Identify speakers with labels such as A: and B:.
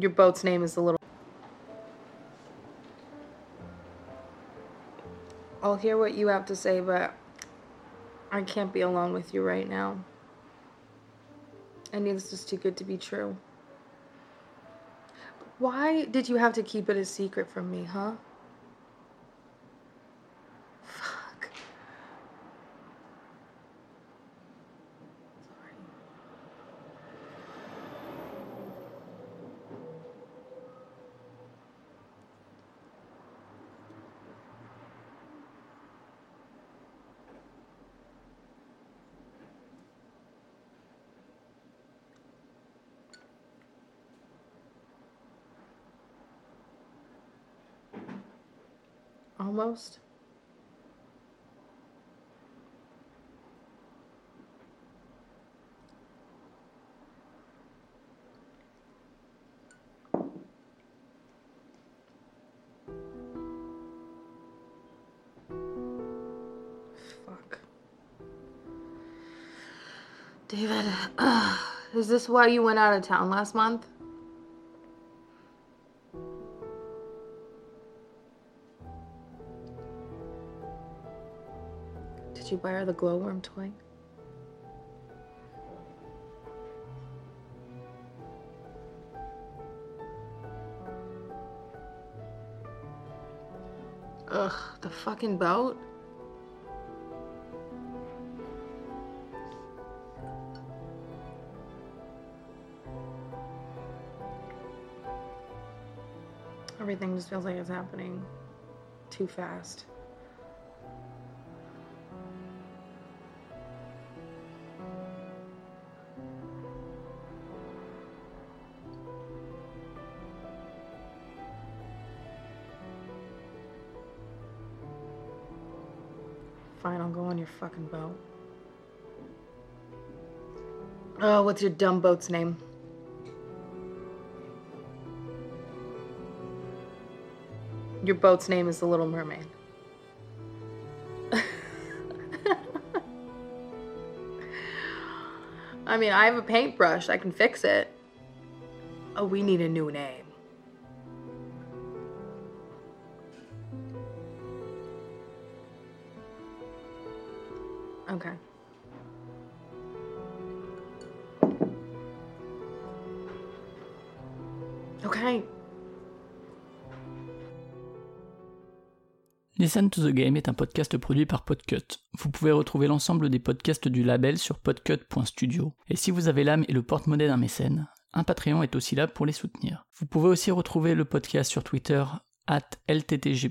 A: Your boat's name is the little. I'll hear what you have to say, but I can't be alone with you right now. I mean, this is too good to be true. Why did you have to keep it a secret from me, huh? Almost. Fuck. David, is this why you went out of town last month? Did you buy her the glowworm toy? Ugh, the fucking boat? Everything just feels like it's happening too fast. Fine, I'll go on your fucking boat. Oh, what's your dumb boat's name? Your boat's name is the Little Mermaid. I mean, I have a paintbrush. I can fix it. Oh, we need a new name. Okay. Okay.
B: Listen to the Game est un podcast produit par Podcut. Vous pouvez retrouver l'ensemble des podcasts du label sur podcut.studio. Et si vous avez l'âme et le porte-monnaie d'un mécène, un Patreon est aussi là pour les soutenir. Vous pouvez aussi retrouver le podcast sur Twitter, at LTTG